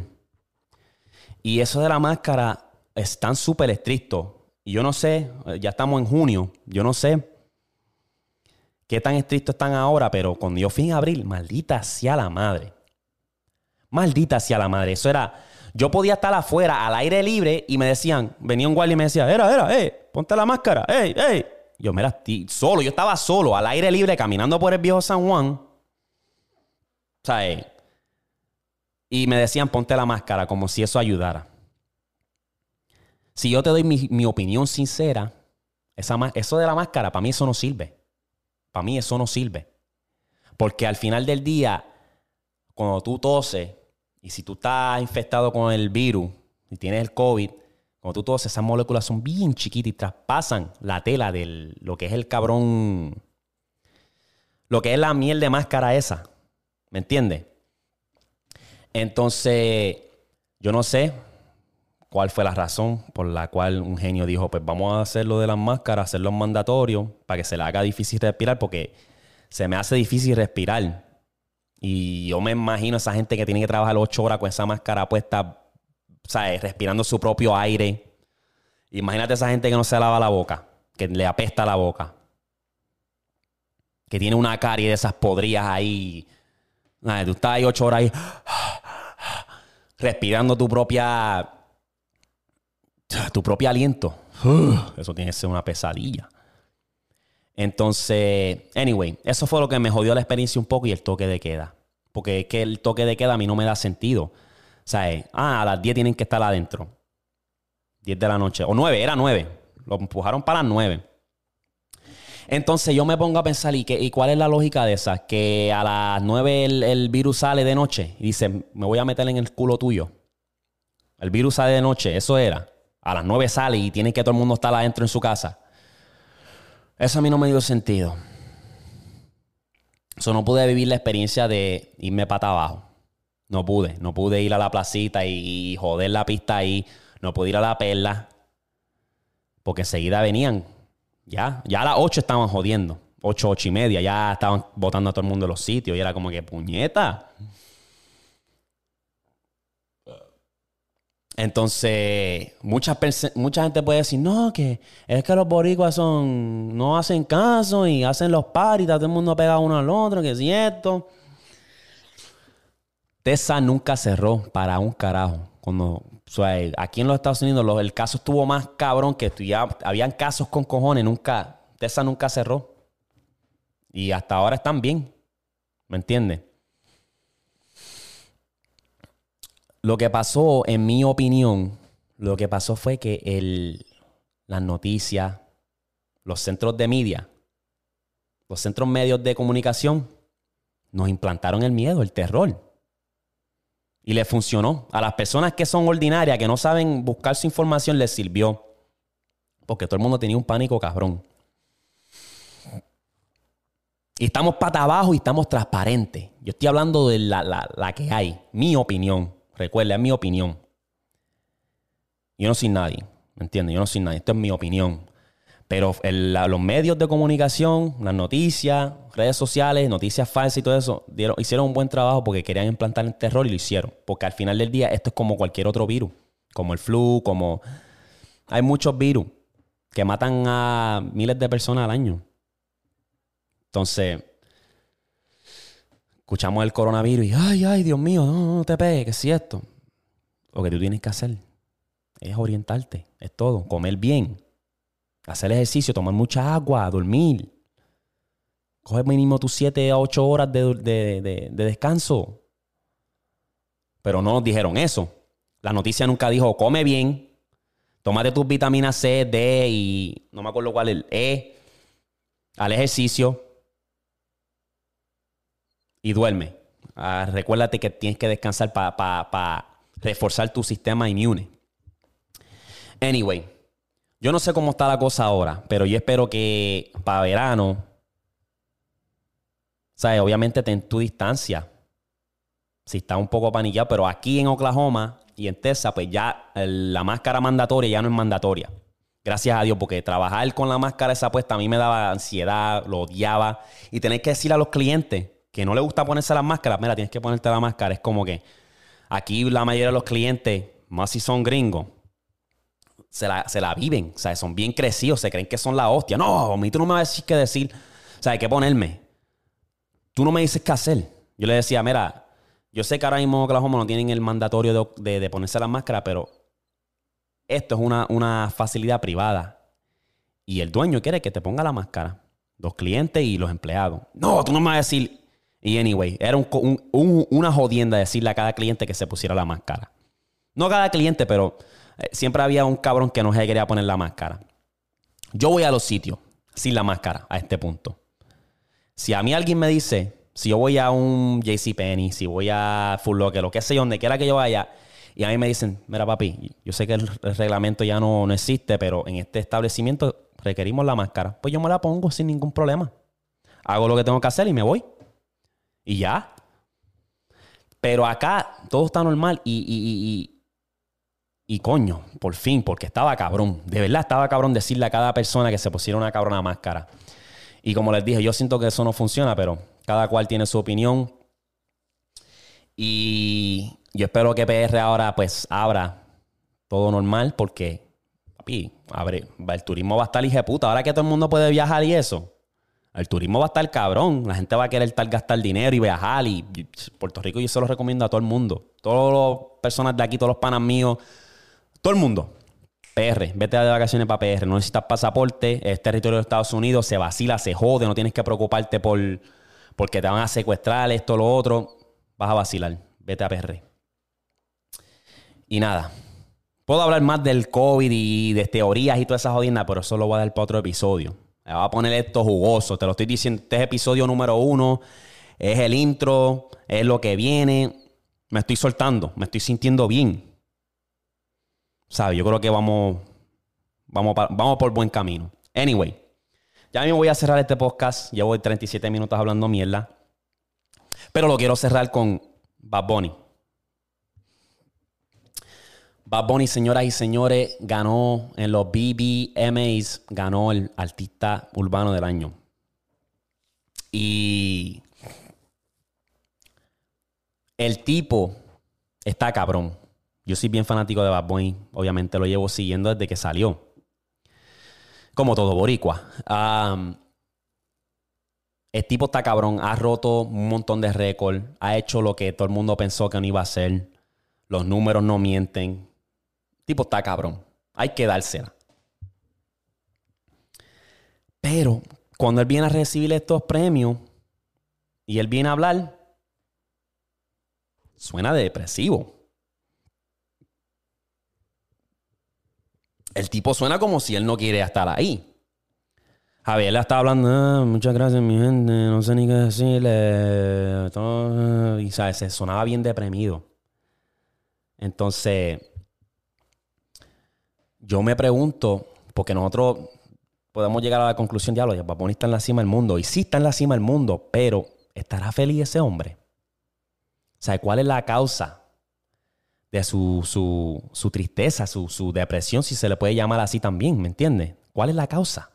Y eso de la máscara están súper estrictos. Y yo no sé, ya estamos en junio, yo no sé qué tan estrictos están ahora, pero cuando yo fui en abril, maldita sea la madre. Maldita sea la madre. Eso era, yo podía estar afuera al aire libre y me decían, venía un guardia y me decía, era, era, eh, ponte la máscara, ey, ey. Yo, mira, solo, yo estaba solo, al aire libre, caminando por el viejo San Juan. Sea, eh, y me decían, ponte la máscara, como si eso ayudara. Si yo te doy mi, opinión sincera, esa, eso de la máscara, para mí eso no sirve. Para mí eso no sirve. Porque al final del día, cuando tú toses, y si tú estás infectado con el virus y tienes el COVID, cuando tú toses, esas moléculas son bien chiquitas y traspasan la tela de lo que es el cabrón, lo que es la miel de máscara esa. ¿Me entiendes? Entonces, yo no sé, cuál fue la razón por la cual un genio dijo, pues vamos a hacer lo de las máscaras, hacerlo mandatorio para que se le haga difícil respirar, porque se me hace difícil respirar. Y yo me imagino esa gente que tiene que trabajar ocho horas con esa máscara puesta, ¿sabes? Respirando su propio aire. Imagínate esa gente que no se lava la boca, que le apesta la boca. Que tiene una carie de esas podrías ahí. Tú estás ahí ocho horas ahí respirando tu propia tu propio aliento. Eso tiene que ser una pesadilla. Entonces, anyway, eso fue lo que me jodió la experiencia un poco y el toque de queda. Porque es que el toque de queda a mí no me da sentido. O sea, eh, ah, a las 10 tienen que estar adentro. 10 de la noche. O 9, era 9. Lo empujaron para las 9. Entonces yo me pongo a pensar, ¿y, qué, ¿y cuál es la lógica de esa? Que a las 9 el, el virus sale de noche y dice, me voy a meter en el culo tuyo. El virus sale de noche, eso era a las 9 sale y tiene que todo el mundo estar adentro en su casa. Eso a mí no me dio sentido. Eso no pude vivir la experiencia de irme pata abajo. No pude. No pude ir a la placita y, joder la pista ahí. No pude ir a la perla. Porque enseguida venían. Ya, ya a las 8 estaban jodiendo. 8, 8 y media. Ya estaban botando a todo el mundo de los sitios. Y era como que puñeta. Entonces, mucha, mucha gente puede decir, no, que es que los boricuas son, no hacen caso y hacen los paris, todo el mundo pega uno al otro, que es cierto. Tessa nunca cerró para un carajo. Cuando, aquí en los Estados Unidos el caso estuvo más cabrón que ya, habían casos con cojones, nunca, Tessa nunca cerró. Y hasta ahora están bien, ¿me entiendes? Lo que pasó, en mi opinión, lo que pasó fue que el, las noticias, los centros de media, los centros medios de comunicación, nos implantaron el miedo, el terror. Y le funcionó. A las personas que son ordinarias, que no saben buscar su información, les sirvió. Porque todo el mundo tenía un pánico cabrón. Y estamos pata abajo y estamos transparentes. Yo estoy hablando de la, la que hay, mi opinión. Recuerda, es mi opinión. Yo no soy nadie, ¿me entiendes? Yo no soy nadie, esto es mi opinión. Pero los medios de comunicación, las noticias, redes sociales, noticias falsas y todo eso, hicieron un buen trabajo porque querían implantar el terror y lo hicieron. Porque al final del día esto es como cualquier otro virus, como el flu, como... Hay muchos virus que matan a miles de personas al año. Entonces, escuchamos el coronavirus y, ay, ay, Dios mío, no, no te pegues, ¿qué es esto? Lo que tú tienes que hacer es orientarte, es todo, comer bien, hacer ejercicio, tomar mucha agua, dormir. Coge mínimo tus 7 a 8 horas de, descanso. Pero no nos dijeron eso. La noticia nunca dijo, come bien, tómate tus vitaminas C, D y no me acuerdo cuál es, E, al ejercicio, y duerme. Ah, recuérdate que tienes que descansar para reforzar tu sistema inmune. Anyway, yo no sé cómo está la cosa ahora, pero yo espero que para verano, ¿sabes? Obviamente ten tu distancia. Si está un poco paniqueado, pero aquí en Oklahoma y en Texas, pues ya la máscara mandatoria ya no es mandatoria. Gracias a Dios, porque trabajar con la máscara esa puesta a mí me daba ansiedad, lo odiaba. Y tener que decir a los clientes que no les gusta ponerse la máscara, mira, tienes que ponerte la máscara. Es como que aquí la mayoría de los clientes, más si son gringos, se la, viven. O sea, son bien crecidos, se creen que son la hostia. No, a mí tú no me vas a decir qué decir. O sea, hay que ponerme. Tú no me dices qué hacer. Yo le decía, mira, yo sé que ahora mismo Oklahoma no tienen el mandatorio de, ponerse la máscara, pero esto es una, una, facilidad privada. Y el dueño quiere que te ponga la máscara. Los clientes y los empleados. No, tú no me vas a decir. Y anyway, era una jodienda decirle a cada cliente que se pusiera la máscara. No cada cliente, pero siempre había un cabrón que no se quería poner la máscara. Yo voy a los sitios sin la máscara a este punto. Si a mí alguien me dice, si yo voy a un JCPenney, si voy a Full Locker, lo que sea, donde quiera que yo vaya, y a mí me dicen, mira papi, yo sé que el, reglamento ya no, no existe, pero en este establecimiento requerimos la máscara. Pues yo me la pongo sin ningún problema. Hago lo que tengo que hacer y me voy. Y ya. Pero acá todo está normal y coño, por fin, porque estaba cabrón. De verdad estaba cabrón decirle a cada persona que se pusiera una cabrona máscara. Y como les dije, yo siento que eso no funciona, pero cada cual tiene su opinión. Y yo espero que PR ahora pues abra todo normal porque, papi, abre, el turismo va a estar hija puta. Ahora que todo el mundo puede viajar y eso, el turismo va a estar cabrón. La gente va a querer estar, gastar dinero y viajar. Y, Puerto Rico yo se lo recomiendo a todo el mundo. Todas las personas de aquí, todos los panas míos todo el mundo. PR, vete de vacaciones para PR, no necesitas pasaporte, es territorio de Estados Unidos, se vacila, se jode, no tienes que preocuparte por porque te van a secuestrar esto, lo otro, vas a vacilar, vete a PR. Y nada, puedo hablar más del COVID y de teorías y todas esas jodiendas, pero eso lo voy a dar para otro episodio. Me voy a poner esto jugoso, te lo estoy diciendo, este es episodio número uno, es el intro, es lo que viene, me estoy soltando, me estoy sintiendo bien. ¿Sabes? Yo creo que vamos, vamos, vamos por buen camino. Anyway, ya me voy a cerrar este podcast. Llevo 37 minutos hablando mierda. Pero lo quiero cerrar con Bad Bunny. Bad Bunny, señoras y señores, ganó en los BBMAs, ganó el artista urbano del año. Y el tipo está cabrón. Yo soy bien fanático de Bad Bunny. Obviamente lo llevo siguiendo desde que salió. Como todo boricua. el tipo está cabrón. Ha roto un montón de récords. Ha hecho lo que todo el mundo pensó que no iba a hacer. Los números no mienten. El tipo está cabrón. Hay que dársela. Pero cuando él viene a recibir estos premios y él viene a hablar, suena depresivo. El tipo suena como si él no quiere estar ahí. Javier le estaba hablando, ah, muchas gracias, mi gente, no sé ni qué decirle. y ¿sabes? se sonaba bien deprimido. Entonces, yo me pregunto, porque nosotros podemos llegar a la conclusión, ya lo Paponi está en la cima del mundo. Y sí está en la cima del mundo, pero ¿estará feliz ese hombre? Sea, ¿cuál es la causa de su, su, tristeza, su, su, depresión, si se le puede llamar así también, ¿me entiendes? ¿Cuál es la causa?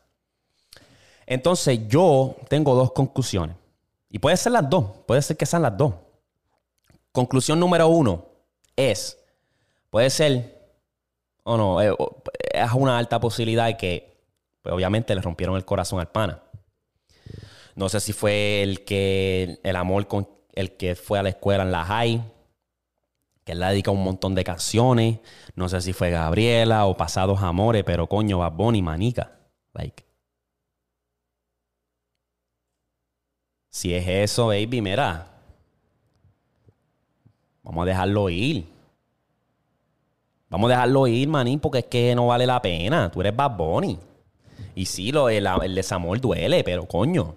Entonces yo tengo dos conclusiones. Y puede ser las dos, puede ser que sean las dos. Conclusión número uno es, puede ser, o no, eh, es una alta posibilidad de que, pues, obviamente le rompieron el corazón al pana. No sé si fue el que, el amor con el que fue a la escuela en la high, que él le dedica un montón de canciones. No sé si fue Gabriela o Pasados Amores, pero coño, Bad Bunny, manica. Like. Si es eso, baby, mira. Vamos a dejarlo ir. Vamos a dejarlo ir, manín, porque es que no vale la pena. Tú eres Bad Bunny. Y sí, lo, el, el desamor duele, pero coño.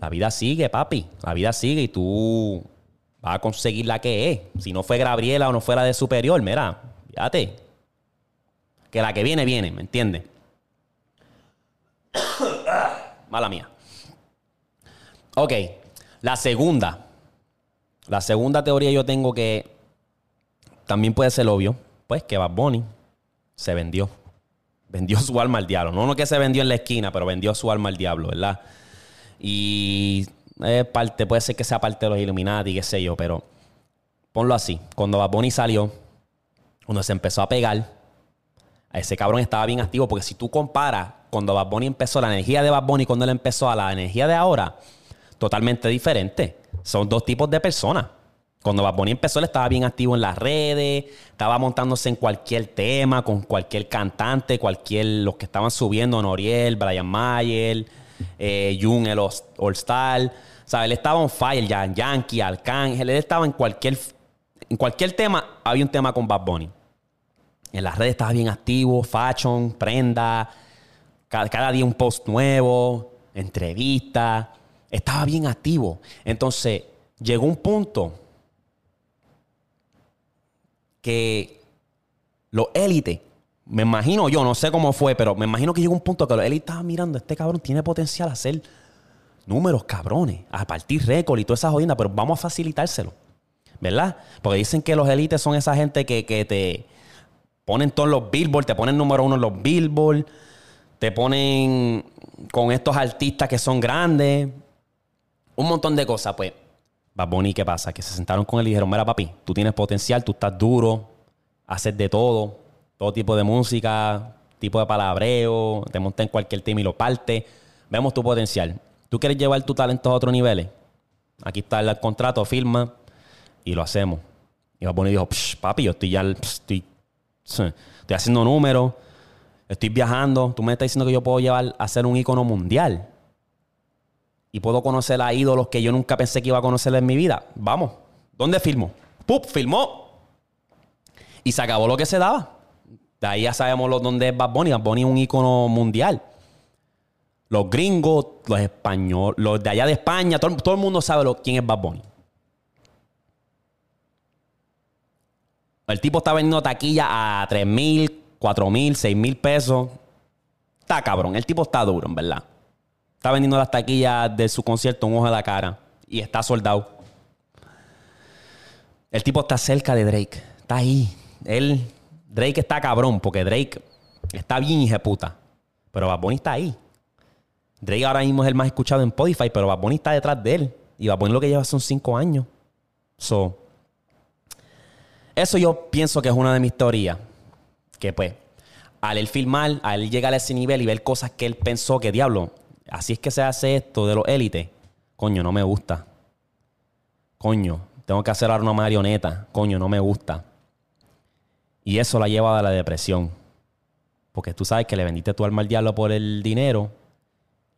La vida sigue, papi. La vida sigue y tú a conseguir la que es. Si no fue Gabriela o no fue la de superior, mira, fíjate. Que la que viene, viene, ¿me entiendes? Mala mía. Ok, la segunda. La segunda teoría yo tengo que también puede ser obvio, pues que Bad Bunny se vendió. Vendió su alma al diablo. No, no que se vendió en la esquina, pero vendió su alma al diablo, ¿verdad? Y es parte, puede ser que sea parte de los Illuminati, qué sé yo, pero ponlo así. Cuando Bad Bunny salió, cuando se empezó a pegar, ese cabrón estaba bien activo, porque si tú comparas cuando Bad Bunny empezó, la energía de Bad Bunny cuando él empezó a la energía de ahora, totalmente diferente. Son dos tipos de personas. Cuando Bad Bunny empezó, él estaba bien activo en las redes, estaba montándose en cualquier tema, con cualquier cantante, cualquier, los que estaban subiendo, Noriel, Brian Mayer, eh, el All Star. sea, Él estaba on fire, ya, Yankee, Arcángel, él estaba en cualquier, en cualquier tema, había un tema con Bad Bunny. En las redes estaba bien activo, fashion, prenda, cada, cada día un post nuevo, entrevista, estaba bien activo. Entonces, llegó un punto que los élites, me imagino yo, no sé cómo fue, pero me imagino que llegó un punto que los élites estaban mirando, este cabrón tiene potencial a hacer números cabrones, a partir récord y toda esa jodienda, pero vamos a facilitárselo, ¿verdad? Porque dicen que los élites son esa gente que, que te ponen todos los billboards, te ponen número uno en los billboards, te ponen con estos artistas que son grandes, un montón de cosas, pues Bad Bunny, ¿qué pasa? Que se sentaron con él y dijeron, mira papi, tú tienes potencial, tú estás duro, haces de todo, todo tipo de música, tipo de palabreo, te montas en cualquier tema y lo parte. Vemos tu potencial. ¿Tú quieres llevar tu talento a otros niveles? Aquí está el contrato, firma y lo hacemos. Y Bad Bunny dijo, papi, yo estoy ya, estoy, estoy haciendo números, estoy viajando, tú me estás diciendo que yo puedo llevar a ser un ícono mundial y puedo conocer a ídolos que yo nunca pensé que iba a conocer en mi vida. Vamos, ¿dónde filmó? ¡Pup! Filmó. Y se acabó lo que se daba. De ahí ya sabemos dónde es Bad Bunny. Bad Bunny es un ícono mundial. Los gringos, los españoles, los de allá de España, todo, el mundo sabe quién es Bad Bunny. El tipo está vendiendo taquilla a 3 mil, 4 mil, 6 mil pesos. Está cabrón. El tipo está duro, en verdad. Está vendiendo las taquillas de su concierto un ojo de la cara. Y está soldado. El tipo está cerca de Drake. Está ahí. Él, Drake está cabrón, porque Drake está bien puta. Pero Bad Bunny está ahí. Drake ahora mismo es el más escuchado en Spotify, pero Bad Bunny está detrás de él. Y Bad Bunny lo que lleva son cinco años. So, eso yo pienso que es una de mis teorías. Que pues, al él filmar, al él llegar a ese nivel y ver cosas que él pensó que diablo, así es que se hace esto de los élites. Coño, no me gusta. Coño, tengo que hacer ahora una marioneta. Coño, no me gusta. Y eso la lleva a la depresión. Porque tú sabes que le vendiste tu alma al diablo por el dinero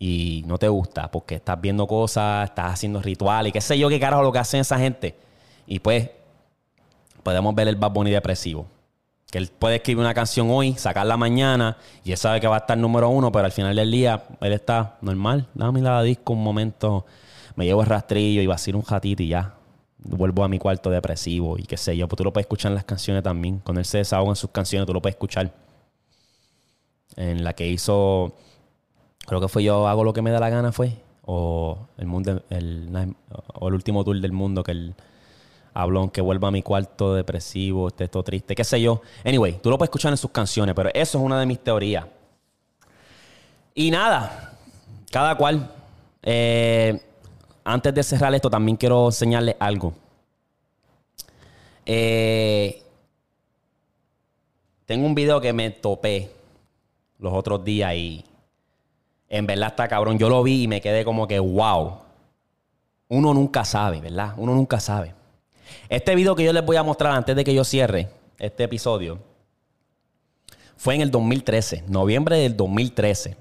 y no te gusta porque estás viendo cosas, estás haciendo rituales qué sé yo qué carajo lo que hacen esa gente. Y pues podemos ver el Bad Bunny depresivo. Que él puede escribir una canción hoy, sacarla mañana, y él sabe que va a estar número uno, pero al final del día él está normal. Dame la disco un momento, me llevo el rastrillo y vacilo un ratito y ya. Vuelvo a mi cuarto depresivo y qué sé yo. Pues tú lo puedes escuchar en las canciones también. Cuando él se desahoga en sus canciones, tú lo puedes escuchar. En la que hizo, creo que fue Yo hago lo que me da la gana, fue. O el, mundo, el, o el último tour del mundo que él habló que vuelva a mi cuarto depresivo, esté todo triste, qué sé yo. Anyway, tú lo puedes escuchar en sus canciones, pero eso es una de mis teorías. Y nada, cada cual. Eh, antes de cerrar esto, también quiero enseñarles algo. Eh, tengo un video que me topé los otros días y en verdad está cabrón. Yo lo vi y me quedé como que, wow. Uno nunca sabe, ¿verdad? Uno nunca sabe. Este video que yo les voy a mostrar antes de que yo cierre este episodio fue en el 2013, noviembre del 2013.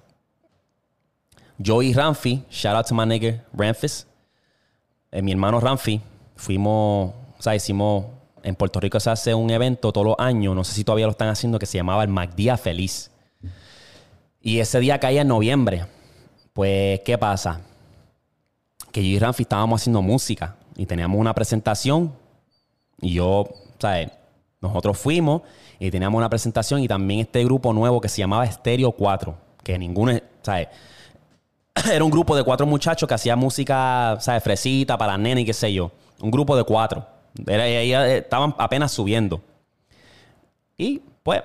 Yo y Ramfi, shout out to my nigga Ramfis, eh, mi hermano Ramfi, fuimos, o sea, hicimos en Puerto Rico se hace un evento todos los años, no sé si todavía lo están haciendo, que se llamaba el MacDía Feliz. Y ese día caía en noviembre. Pues, ¿qué pasa? Que yo y Ramfi estábamos haciendo música y teníamos una presentación y yo, ¿sabes? Nosotros fuimos y teníamos una presentación y también este grupo nuevo que se llamaba Stereo 4, que ninguno, ¿sabes? Era un grupo de cuatro muchachos que hacía música, ¿sabes? Fresita para nenas y qué sé yo. Un grupo de cuatro. estaban apenas subiendo. Y pues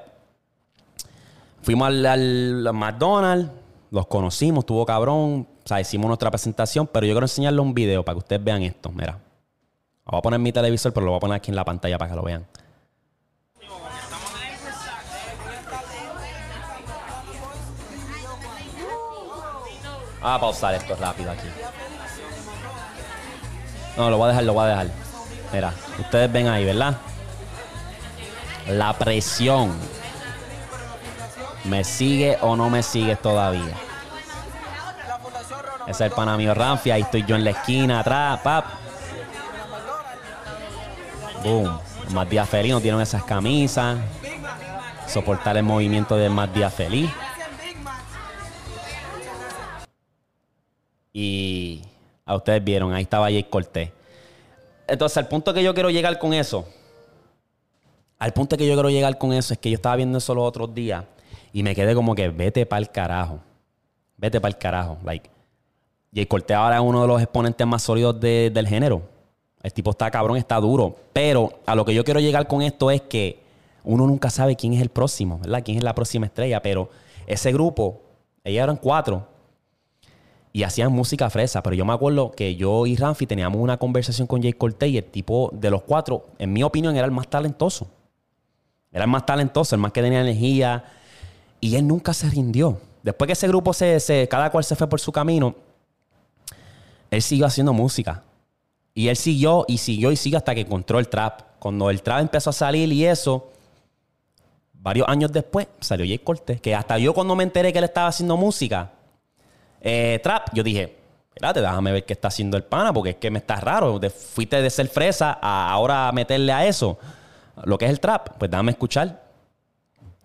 fuimos al, al McDonald's, los conocimos, tuvo cabrón, o sea, hicimos nuestra presentación, pero yo quiero enseñarles un video para que ustedes vean esto. Mira. Voy a poner mi televisor, pero lo voy a poner aquí en la pantalla para que lo vean. Vamos a pausar esto rápido aquí. No, lo voy a dejar, lo voy a dejar. Mira, ustedes ven ahí, ¿verdad? La presión. ¿Me sigue o no me sigue todavía? Es el pana mío Ramfi. Ahí estoy yo en la esquina atrás, pap. Boom. Más día feliz, no tienen esas camisas. Soportar el movimiento de más día feliz. Y a ustedes vieron, ahí estaba Jake Cortés. Entonces, al punto que yo quiero llegar con eso, al punto que yo quiero llegar con eso es que yo estaba viendo eso los otros días y me quedé como que vete para el carajo. Vete para el carajo. Like, Jay Cortez ahora es uno de los exponentes más sólidos del género. El tipo está cabrón, está duro. Pero a lo que yo quiero llegar con esto es que uno nunca sabe quién es el próximo, ¿verdad? Quién es la próxima estrella. Pero ese grupo, ellos eran cuatro y hacían música fresa. Pero yo me acuerdo que yo y Ramfi teníamos una conversación con Jay Cortez y el tipo de los cuatro, en mi opinión, era el más talentoso. Era el más talentoso, el más que tenía energía. Y él nunca se rindió. Después que ese grupo se, se cada cual se fue por su camino, él siguió haciendo música. Y él siguió y siguió y siguió hasta que encontró el trap. Cuando el trap empezó a salir y eso, varios años después salió Jay Cortez. Que hasta yo cuando me enteré que él estaba haciendo música, eh, trap, yo dije, espérate, déjame ver qué está haciendo el pana, porque es que me está raro. fuiste de ser fresa a ahora meterle a eso. Lo que es el trap, pues déjame escuchar.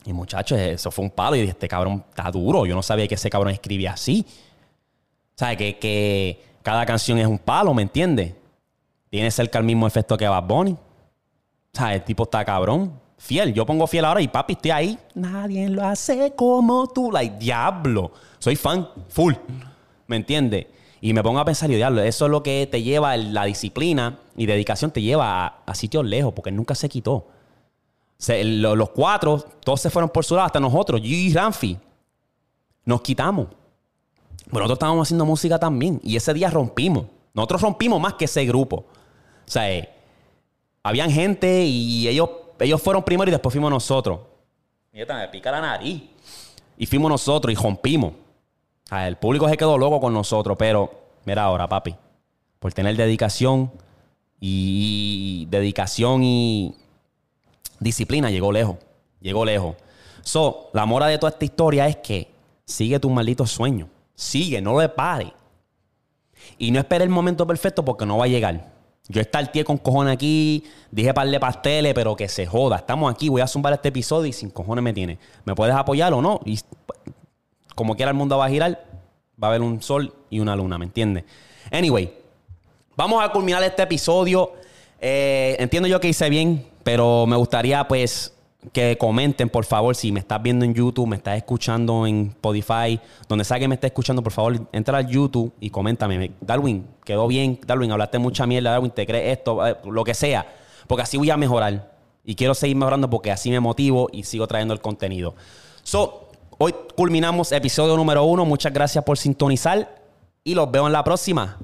Y muchachos, eso fue un palo. Y dije, este cabrón está duro. Yo no sabía que ese cabrón escribía así. O sea, que, que cada canción es un palo, ¿me entiendes? Tiene cerca el mismo efecto que Bad Bunny. O sea, el tipo está cabrón. Fiel. Yo pongo fiel ahora y papi, estoy ahí. Nadie lo hace como tú. Like, diablo. Soy fan full. ¿Me entiendes? Y me pongo a pensar, y diablo, eso es lo que te lleva, la disciplina y dedicación te lleva a, sitios lejos, porque nunca se quitó. los cuatro, todos se fueron por su lado, hasta nosotros, yo y Ramfi, nos quitamos. Pero nosotros estábamos haciendo música también. Y ese día rompimos. Nosotros rompimos más que ese grupo. O sea, eh, habían gente y ellos, ellos fueron primero y después fuimos nosotros. Mira, me pica la nariz. Y fuimos nosotros y rompimos. El público se quedó loco con nosotros. Pero, mira ahora, papi. Por tener dedicación y dedicación y disciplina, llegó lejos. Llegó lejos. So, la mora de toda esta historia es que sigue tus malditos sueños. Sigue, no le pare. Y no espere el momento perfecto porque no va a llegar. Yo estarté con cojones aquí, dije par de pasteles, pero que se joda. Estamos aquí, voy a zumbar este episodio y sin cojones me tiene. ¿Me puedes apoyar o no? Y como quiera el mundo va a girar, va a haber un sol y una luna, ¿me entiendes? Anyway, vamos a culminar este episodio. Eh, entiendo yo que hice bien, pero me gustaría pues que comenten, por favor, si me estás viendo en YouTube, me estás escuchando en Spotify, donde sea que me estés escuchando, por favor, entra al YouTube y coméntame. Darwin, quedó bien. Darwin, hablaste mucha mierda. Darwin, te crees esto, eh, lo que sea. Porque así voy a mejorar. Y quiero seguir mejorando porque así me motivo y sigo trayendo el contenido. So, hoy culminamos episodio número uno. Muchas gracias por sintonizar y los veo en la próxima.